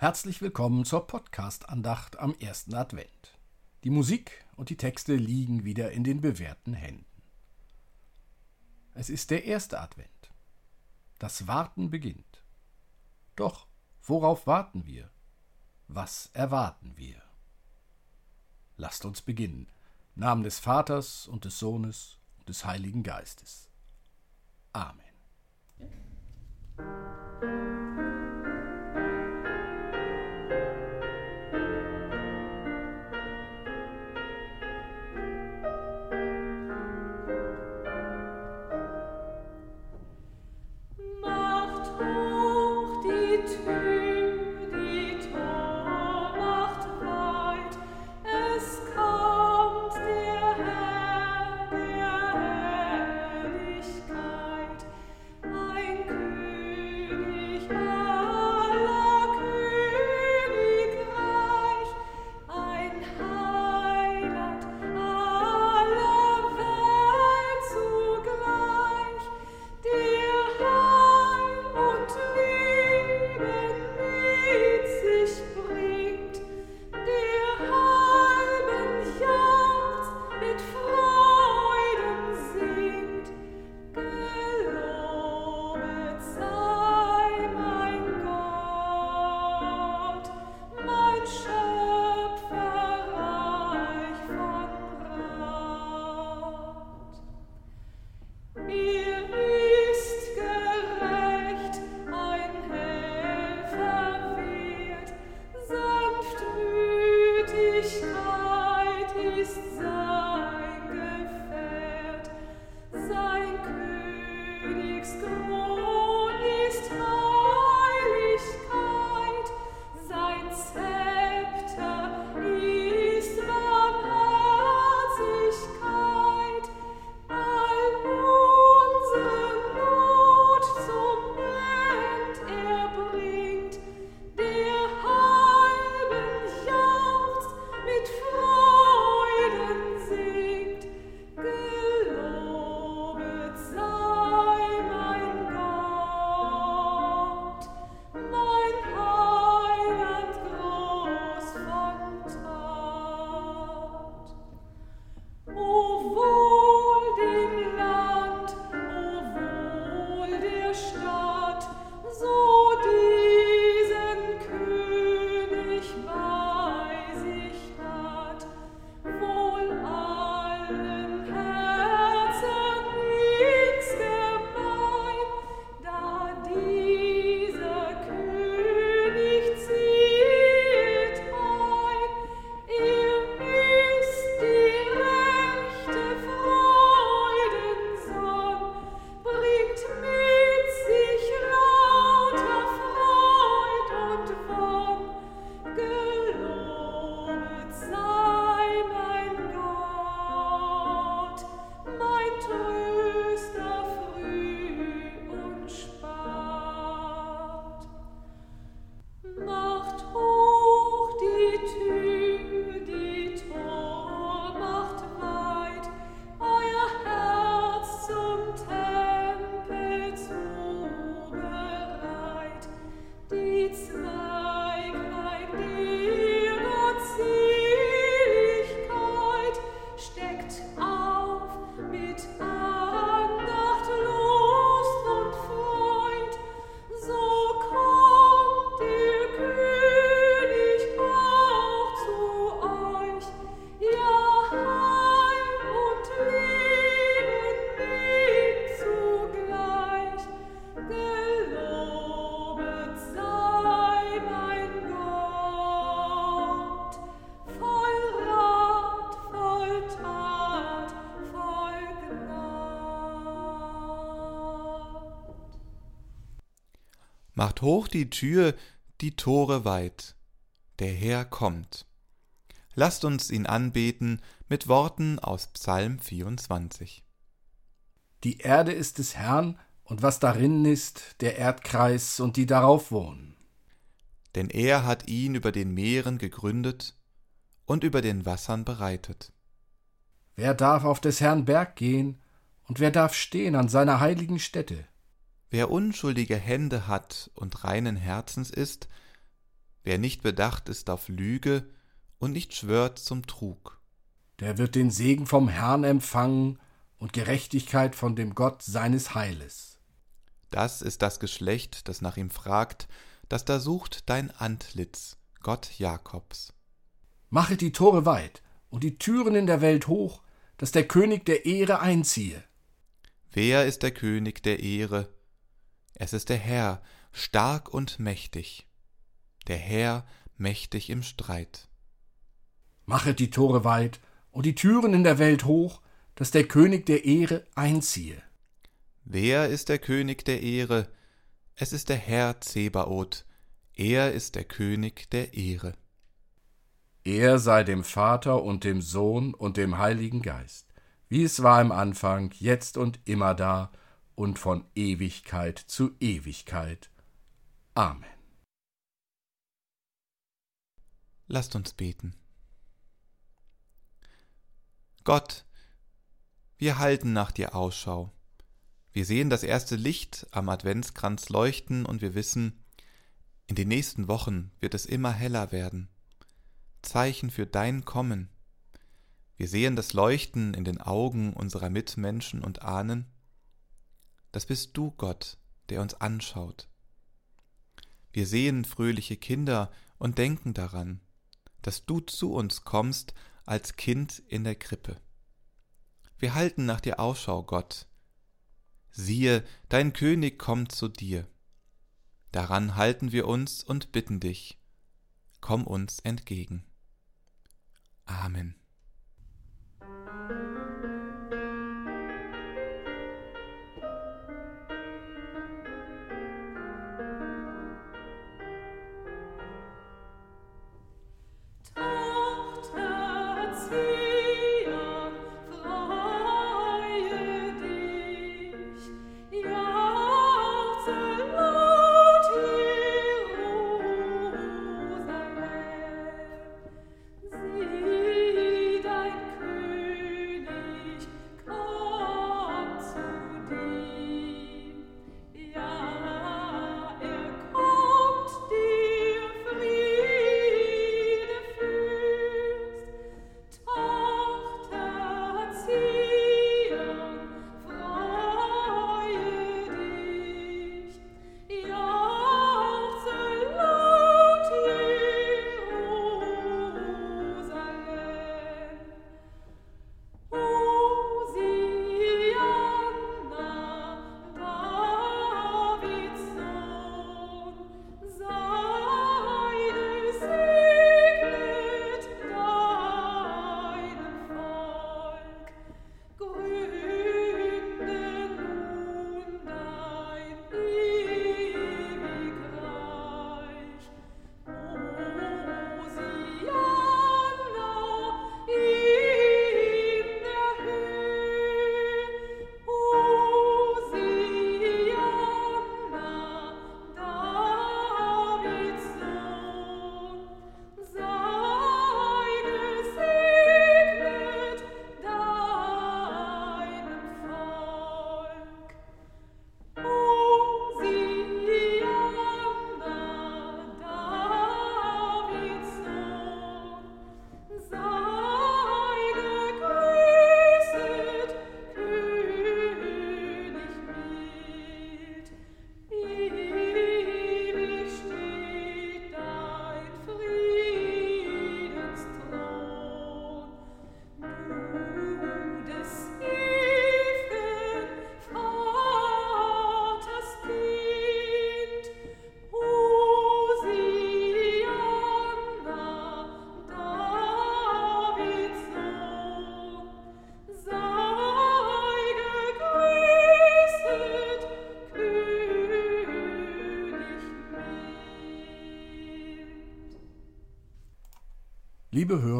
Herzlich willkommen zur Podcast-Andacht am ersten Advent. Die Musik und die Texte liegen wieder in den bewährten Händen. Es ist der erste Advent. Das Warten beginnt. Doch worauf warten wir? Was erwarten wir? Lasst uns beginnen. Namen des Vaters und des Sohnes und des Heiligen Geistes. Amen. Macht hoch die Tür, die Tore weit. Der Herr kommt. Lasst uns ihn anbeten mit Worten aus Psalm 24. Die Erde ist des Herrn, und was darin ist, der Erdkreis und die darauf wohnen. Denn er hat ihn über den Meeren gegründet und über den Wassern bereitet. Wer darf auf des Herrn Berg gehen, und wer darf stehen an seiner heiligen Stätte? Wer unschuldige Hände hat und reinen Herzens ist, Wer nicht bedacht ist auf Lüge und nicht schwört zum Trug. Der wird den Segen vom Herrn empfangen und Gerechtigkeit von dem Gott seines Heiles. Das ist das Geschlecht, das nach ihm fragt, das da sucht dein Antlitz, Gott Jakobs. Mache die Tore weit und die Türen in der Welt hoch, dass der König der Ehre einziehe. Wer ist der König der Ehre? Es ist der Herr, stark und mächtig, der Herr mächtig im Streit. Machet die Tore weit und die Türen in der Welt hoch, dass der König der Ehre einziehe. Wer ist der König der Ehre? Es ist der Herr Zebaoth, er ist der König der Ehre. Er sei dem Vater und dem Sohn und dem Heiligen Geist, wie es war im Anfang, jetzt und immer da und von Ewigkeit zu Ewigkeit. Amen. Lasst uns beten. Gott, wir halten nach dir Ausschau. Wir sehen das erste Licht am Adventskranz leuchten und wir wissen, in den nächsten Wochen wird es immer heller werden. Zeichen für dein Kommen. Wir sehen das Leuchten in den Augen unserer Mitmenschen und ahnen, das bist du, Gott, der uns anschaut. Wir sehen fröhliche Kinder und denken daran, dass du zu uns kommst als Kind in der Krippe. Wir halten nach dir Ausschau, Gott. Siehe, dein König kommt zu dir. Daran halten wir uns und bitten dich, komm uns entgegen. Amen.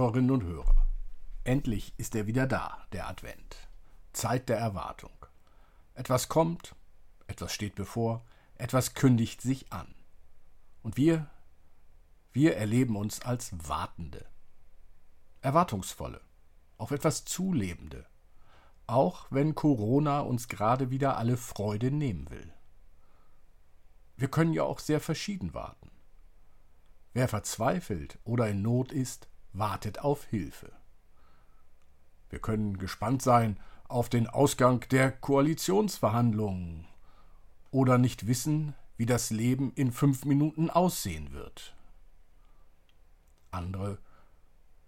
Hörerinnen und Hörer, endlich ist er wieder da, der Advent. Zeit der Erwartung. Etwas kommt, etwas steht bevor, etwas kündigt sich an. Und wir, wir erleben uns als Wartende. Erwartungsvolle, auf etwas Zulebende. Auch wenn Corona uns gerade wieder alle Freude nehmen will. Wir können ja auch sehr verschieden warten. Wer verzweifelt oder in Not ist, wartet auf Hilfe. Wir können gespannt sein auf den Ausgang der Koalitionsverhandlungen oder nicht wissen, wie das Leben in fünf Minuten aussehen wird. Andere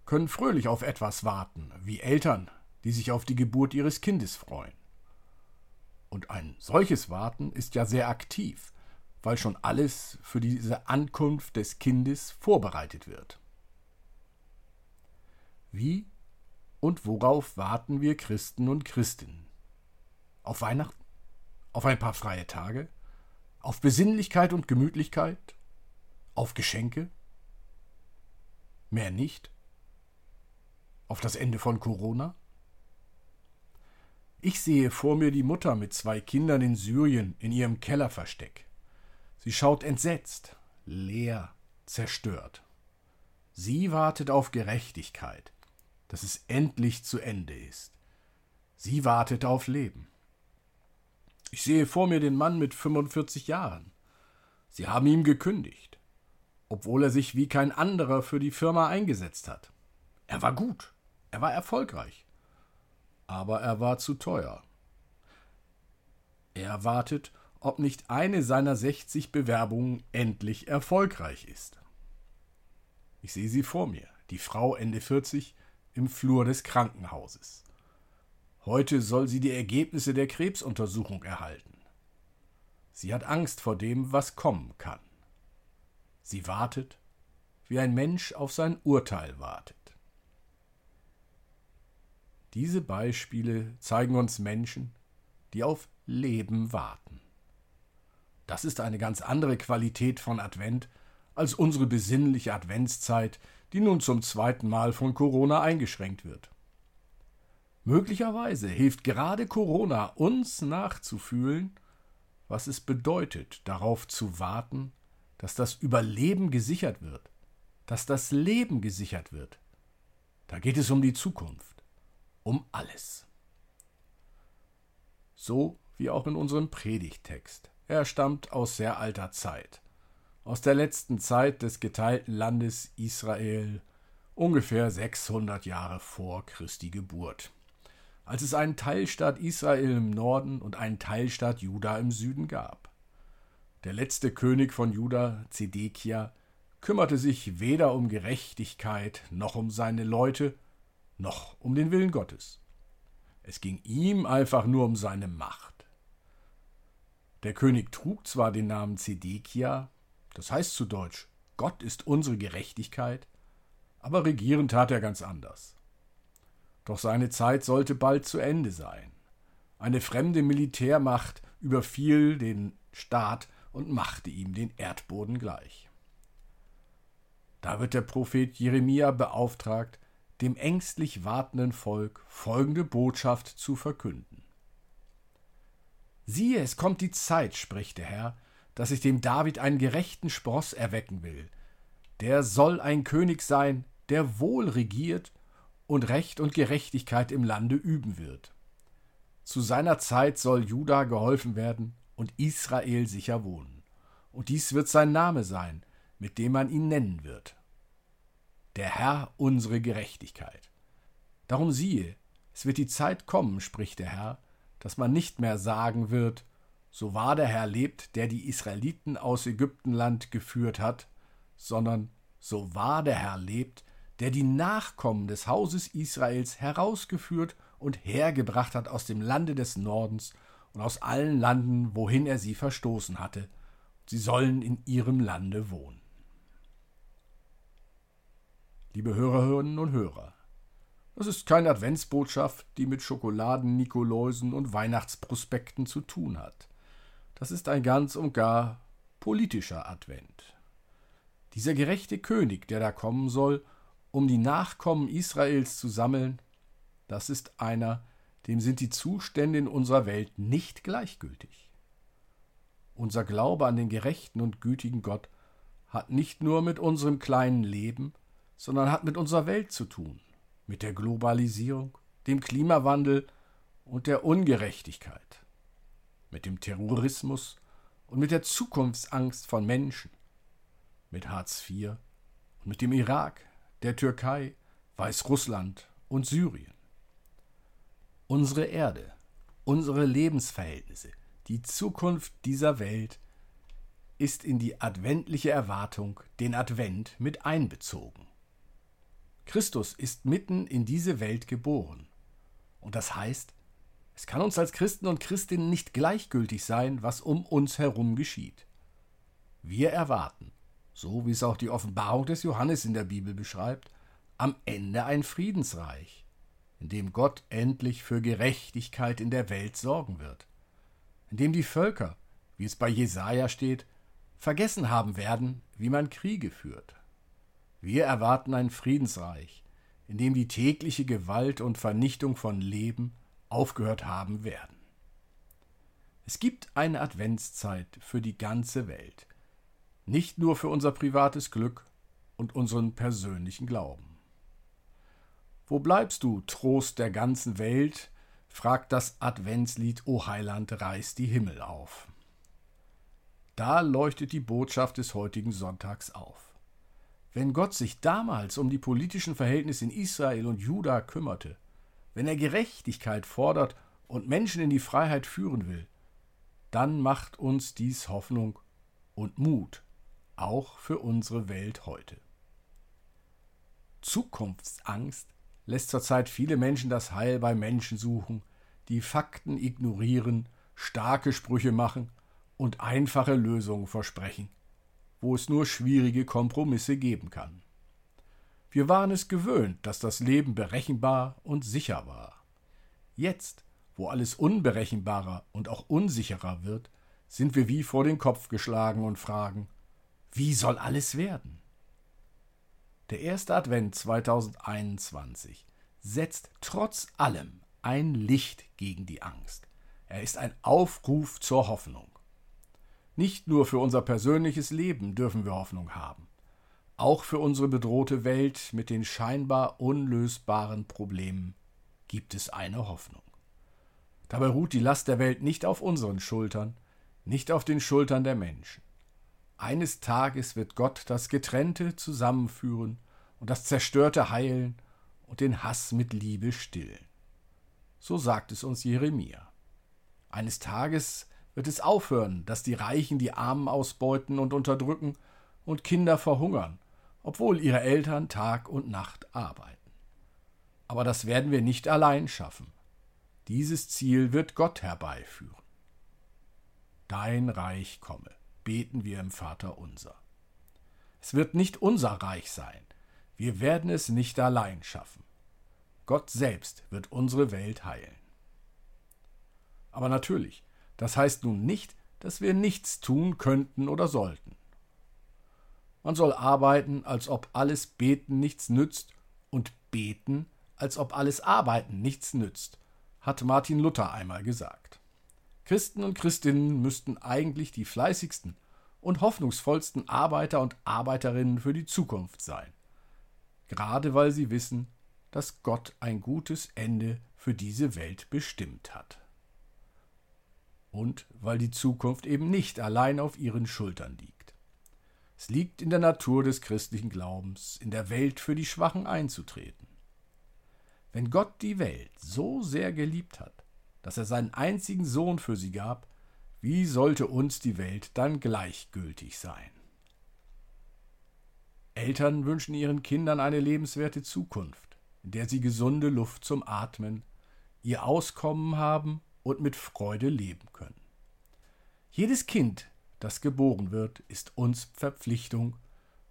können fröhlich auf etwas warten, wie Eltern, die sich auf die Geburt ihres Kindes freuen. Und ein solches Warten ist ja sehr aktiv, weil schon alles für diese Ankunft des Kindes vorbereitet wird. Wie und worauf warten wir Christen und Christinnen? Auf Weihnachten? Auf ein paar freie Tage? Auf Besinnlichkeit und Gemütlichkeit? Auf Geschenke? Mehr nicht? Auf das Ende von Corona? Ich sehe vor mir die Mutter mit zwei Kindern in Syrien in ihrem Kellerversteck. Sie schaut entsetzt, leer, zerstört. Sie wartet auf Gerechtigkeit, dass es endlich zu Ende ist. Sie wartet auf Leben. Ich sehe vor mir den Mann mit 45 Jahren. Sie haben ihm gekündigt, obwohl er sich wie kein anderer für die Firma eingesetzt hat. Er war gut, er war erfolgreich, aber er war zu teuer. Er wartet, ob nicht eine seiner 60 Bewerbungen endlich erfolgreich ist. Ich sehe sie vor mir, die Frau Ende 40, im Flur des Krankenhauses. Heute soll sie die Ergebnisse der Krebsuntersuchung erhalten. Sie hat Angst vor dem, was kommen kann. Sie wartet, wie ein Mensch auf sein Urteil wartet. Diese Beispiele zeigen uns Menschen, die auf Leben warten. Das ist eine ganz andere Qualität von Advent als unsere besinnliche Adventszeit, die nun zum zweiten Mal von Corona eingeschränkt wird. Möglicherweise hilft gerade Corona uns nachzufühlen, was es bedeutet, darauf zu warten, dass das Überleben gesichert wird, dass das Leben gesichert wird. Da geht es um die Zukunft, um alles. So wie auch in unserem Predigtext. Er stammt aus sehr alter Zeit aus der letzten Zeit des geteilten Landes Israel, ungefähr 600 Jahre vor Christi Geburt, als es einen Teilstaat Israel im Norden und einen Teilstaat Juda im Süden gab. Der letzte König von Juda, Zedekia, kümmerte sich weder um Gerechtigkeit noch um seine Leute, noch um den Willen Gottes. Es ging ihm einfach nur um seine Macht. Der König trug zwar den Namen Zedekia, das heißt zu Deutsch, Gott ist unsere Gerechtigkeit, aber regieren tat er ganz anders. Doch seine Zeit sollte bald zu Ende sein. Eine fremde Militärmacht überfiel den Staat und machte ihm den Erdboden gleich. Da wird der Prophet Jeremia beauftragt, dem ängstlich wartenden Volk folgende Botschaft zu verkünden. Siehe, es kommt die Zeit, spricht der Herr, dass ich dem David einen gerechten Spross erwecken will. Der soll ein König sein, der wohl regiert und Recht und Gerechtigkeit im Lande üben wird. Zu seiner Zeit soll Juda geholfen werden und Israel sicher wohnen. Und dies wird sein Name sein, mit dem man ihn nennen wird. Der Herr unsere Gerechtigkeit. Darum siehe, es wird die Zeit kommen, spricht der Herr, dass man nicht mehr sagen wird, so wahr der Herr lebt, der die Israeliten aus Ägyptenland geführt hat, sondern so wahr der Herr lebt, der die Nachkommen des Hauses Israels herausgeführt und hergebracht hat aus dem Lande des Nordens und aus allen Landen, wohin er sie verstoßen hatte. Sie sollen in ihrem Lande wohnen. Liebe Hörerinnen und Hörer, das ist keine Adventsbotschaft, die mit Schokoladen, Nikoläusen und Weihnachtsprospekten zu tun hat. Das ist ein ganz und gar politischer Advent. Dieser gerechte König, der da kommen soll, um die Nachkommen Israels zu sammeln, das ist einer, dem sind die Zustände in unserer Welt nicht gleichgültig. Unser Glaube an den gerechten und gütigen Gott hat nicht nur mit unserem kleinen Leben, sondern hat mit unserer Welt zu tun, mit der Globalisierung, dem Klimawandel und der Ungerechtigkeit mit dem Terrorismus und mit der Zukunftsangst von Menschen, mit Hartz IV und mit dem Irak, der Türkei, Weißrussland und Syrien. Unsere Erde, unsere Lebensverhältnisse, die Zukunft dieser Welt ist in die adventliche Erwartung, den Advent, mit einbezogen. Christus ist mitten in diese Welt geboren. Und das heißt, es kann uns als Christen und Christinnen nicht gleichgültig sein, was um uns herum geschieht. Wir erwarten, so wie es auch die Offenbarung des Johannes in der Bibel beschreibt, am Ende ein Friedensreich, in dem Gott endlich für Gerechtigkeit in der Welt sorgen wird, in dem die Völker, wie es bei Jesaja steht, vergessen haben werden, wie man Kriege führt. Wir erwarten ein Friedensreich, in dem die tägliche Gewalt und Vernichtung von Leben aufgehört haben werden. Es gibt eine Adventszeit für die ganze Welt, nicht nur für unser privates Glück und unseren persönlichen Glauben. Wo bleibst du, Trost der ganzen Welt? fragt das Adventslied O Heiland, reiß die Himmel auf. Da leuchtet die Botschaft des heutigen Sonntags auf. Wenn Gott sich damals um die politischen Verhältnisse in Israel und Juda kümmerte, wenn er Gerechtigkeit fordert und Menschen in die Freiheit führen will, dann macht uns dies Hoffnung und Mut, auch für unsere Welt heute. Zukunftsangst lässt zurzeit viele Menschen das Heil bei Menschen suchen, die Fakten ignorieren, starke Sprüche machen und einfache Lösungen versprechen, wo es nur schwierige Kompromisse geben kann. Wir waren es gewöhnt, dass das Leben berechenbar und sicher war. Jetzt, wo alles unberechenbarer und auch unsicherer wird, sind wir wie vor den Kopf geschlagen und fragen, wie soll alles werden? Der erste Advent 2021 setzt trotz allem ein Licht gegen die Angst. Er ist ein Aufruf zur Hoffnung. Nicht nur für unser persönliches Leben dürfen wir Hoffnung haben. Auch für unsere bedrohte Welt mit den scheinbar unlösbaren Problemen gibt es eine Hoffnung. Dabei ruht die Last der Welt nicht auf unseren Schultern, nicht auf den Schultern der Menschen. Eines Tages wird Gott das Getrennte zusammenführen und das Zerstörte heilen und den Hass mit Liebe stillen. So sagt es uns Jeremia. Eines Tages wird es aufhören, dass die Reichen die Armen ausbeuten und unterdrücken und Kinder verhungern, obwohl ihre Eltern Tag und Nacht arbeiten. Aber das werden wir nicht allein schaffen. Dieses Ziel wird Gott herbeiführen. Dein Reich komme beten wir im Vater unser. Es wird nicht unser Reich sein. Wir werden es nicht allein schaffen. Gott selbst wird unsere Welt heilen. Aber natürlich, das heißt nun nicht, dass wir nichts tun könnten oder sollten. Man soll arbeiten, als ob alles Beten nichts nützt, und beten, als ob alles Arbeiten nichts nützt, hat Martin Luther einmal gesagt. Christen und Christinnen müssten eigentlich die fleißigsten und hoffnungsvollsten Arbeiter und Arbeiterinnen für die Zukunft sein, gerade weil sie wissen, dass Gott ein gutes Ende für diese Welt bestimmt hat. Und weil die Zukunft eben nicht allein auf ihren Schultern liegt. Es liegt in der Natur des christlichen Glaubens, in der Welt für die Schwachen einzutreten. Wenn Gott die Welt so sehr geliebt hat, dass er seinen einzigen Sohn für sie gab, wie sollte uns die Welt dann gleichgültig sein? Eltern wünschen ihren Kindern eine lebenswerte Zukunft, in der sie gesunde Luft zum Atmen, ihr Auskommen haben und mit Freude leben können. Jedes Kind, das geboren wird, ist uns Verpflichtung,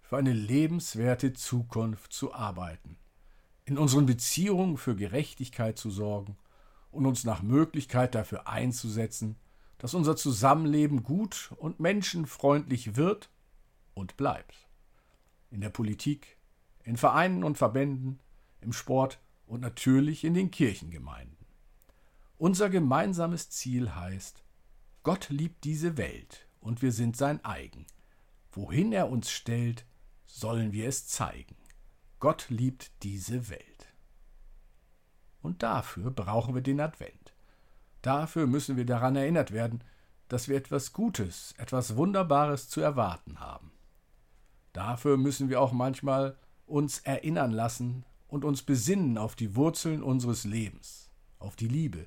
für eine lebenswerte Zukunft zu arbeiten, in unseren Beziehungen für Gerechtigkeit zu sorgen und uns nach Möglichkeit dafür einzusetzen, dass unser Zusammenleben gut und menschenfreundlich wird und bleibt. In der Politik, in Vereinen und Verbänden, im Sport und natürlich in den Kirchengemeinden. Unser gemeinsames Ziel heißt, Gott liebt diese Welt und wir sind sein eigen. Wohin er uns stellt, sollen wir es zeigen. Gott liebt diese Welt. Und dafür brauchen wir den Advent. Dafür müssen wir daran erinnert werden, dass wir etwas Gutes, etwas Wunderbares zu erwarten haben. Dafür müssen wir auch manchmal uns erinnern lassen und uns besinnen auf die Wurzeln unseres Lebens, auf die Liebe,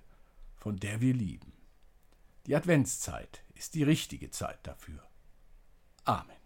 von der wir lieben. Die Adventszeit ist die richtige Zeit dafür. Amen.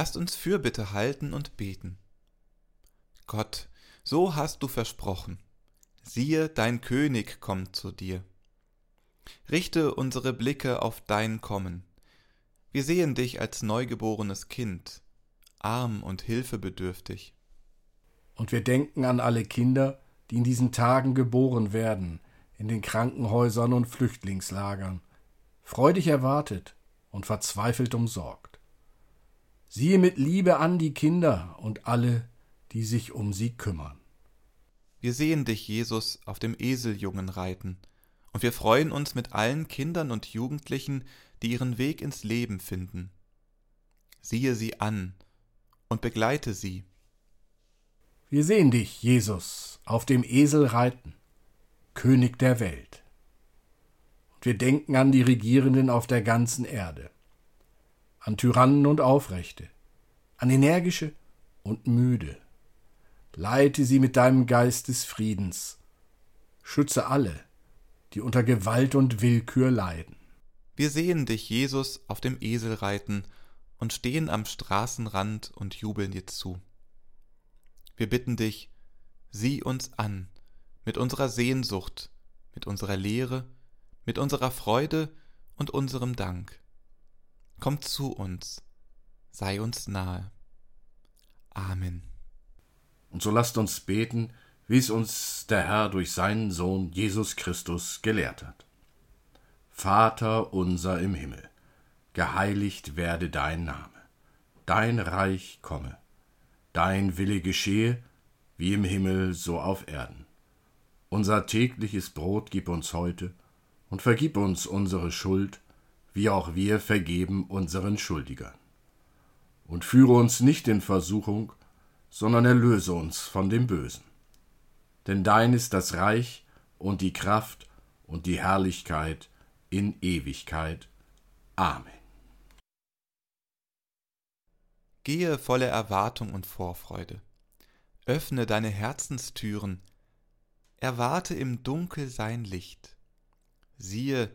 Lasst uns Fürbitte halten und beten. Gott, so hast du versprochen. Siehe, dein König kommt zu dir. Richte unsere Blicke auf dein Kommen. Wir sehen dich als neugeborenes Kind, arm und hilfebedürftig. Und wir denken an alle Kinder, die in diesen Tagen geboren werden, in den Krankenhäusern und Flüchtlingslagern, freudig erwartet und verzweifelt umsorgt. Siehe mit Liebe an die Kinder und alle, die sich um sie kümmern. Wir sehen dich, Jesus, auf dem Eseljungen reiten, und wir freuen uns mit allen Kindern und Jugendlichen, die ihren Weg ins Leben finden. Siehe sie an und begleite sie. Wir sehen dich, Jesus, auf dem Esel reiten, König der Welt. Und wir denken an die Regierenden auf der ganzen Erde an Tyrannen und Aufrechte, an energische und müde. Leite sie mit deinem Geist des Friedens. Schütze alle, die unter Gewalt und Willkür leiden. Wir sehen dich, Jesus, auf dem Esel reiten und stehen am Straßenrand und jubeln dir zu. Wir bitten dich, sieh uns an, mit unserer Sehnsucht, mit unserer Lehre, mit unserer Freude und unserem Dank. Komm zu uns, sei uns nahe. Amen. Und so lasst uns beten, wie es uns der Herr durch seinen Sohn Jesus Christus gelehrt hat. Vater unser im Himmel, geheiligt werde dein Name, dein Reich komme, dein Wille geschehe, wie im Himmel so auf Erden. Unser tägliches Brot gib uns heute und vergib uns unsere Schuld, wie auch wir vergeben unseren Schuldigern. Und führe uns nicht in Versuchung, sondern erlöse uns von dem Bösen. Denn dein ist das Reich und die Kraft und die Herrlichkeit in Ewigkeit. Amen. Gehe voller Erwartung und Vorfreude. Öffne deine Herzenstüren. Erwarte im Dunkel sein Licht. Siehe,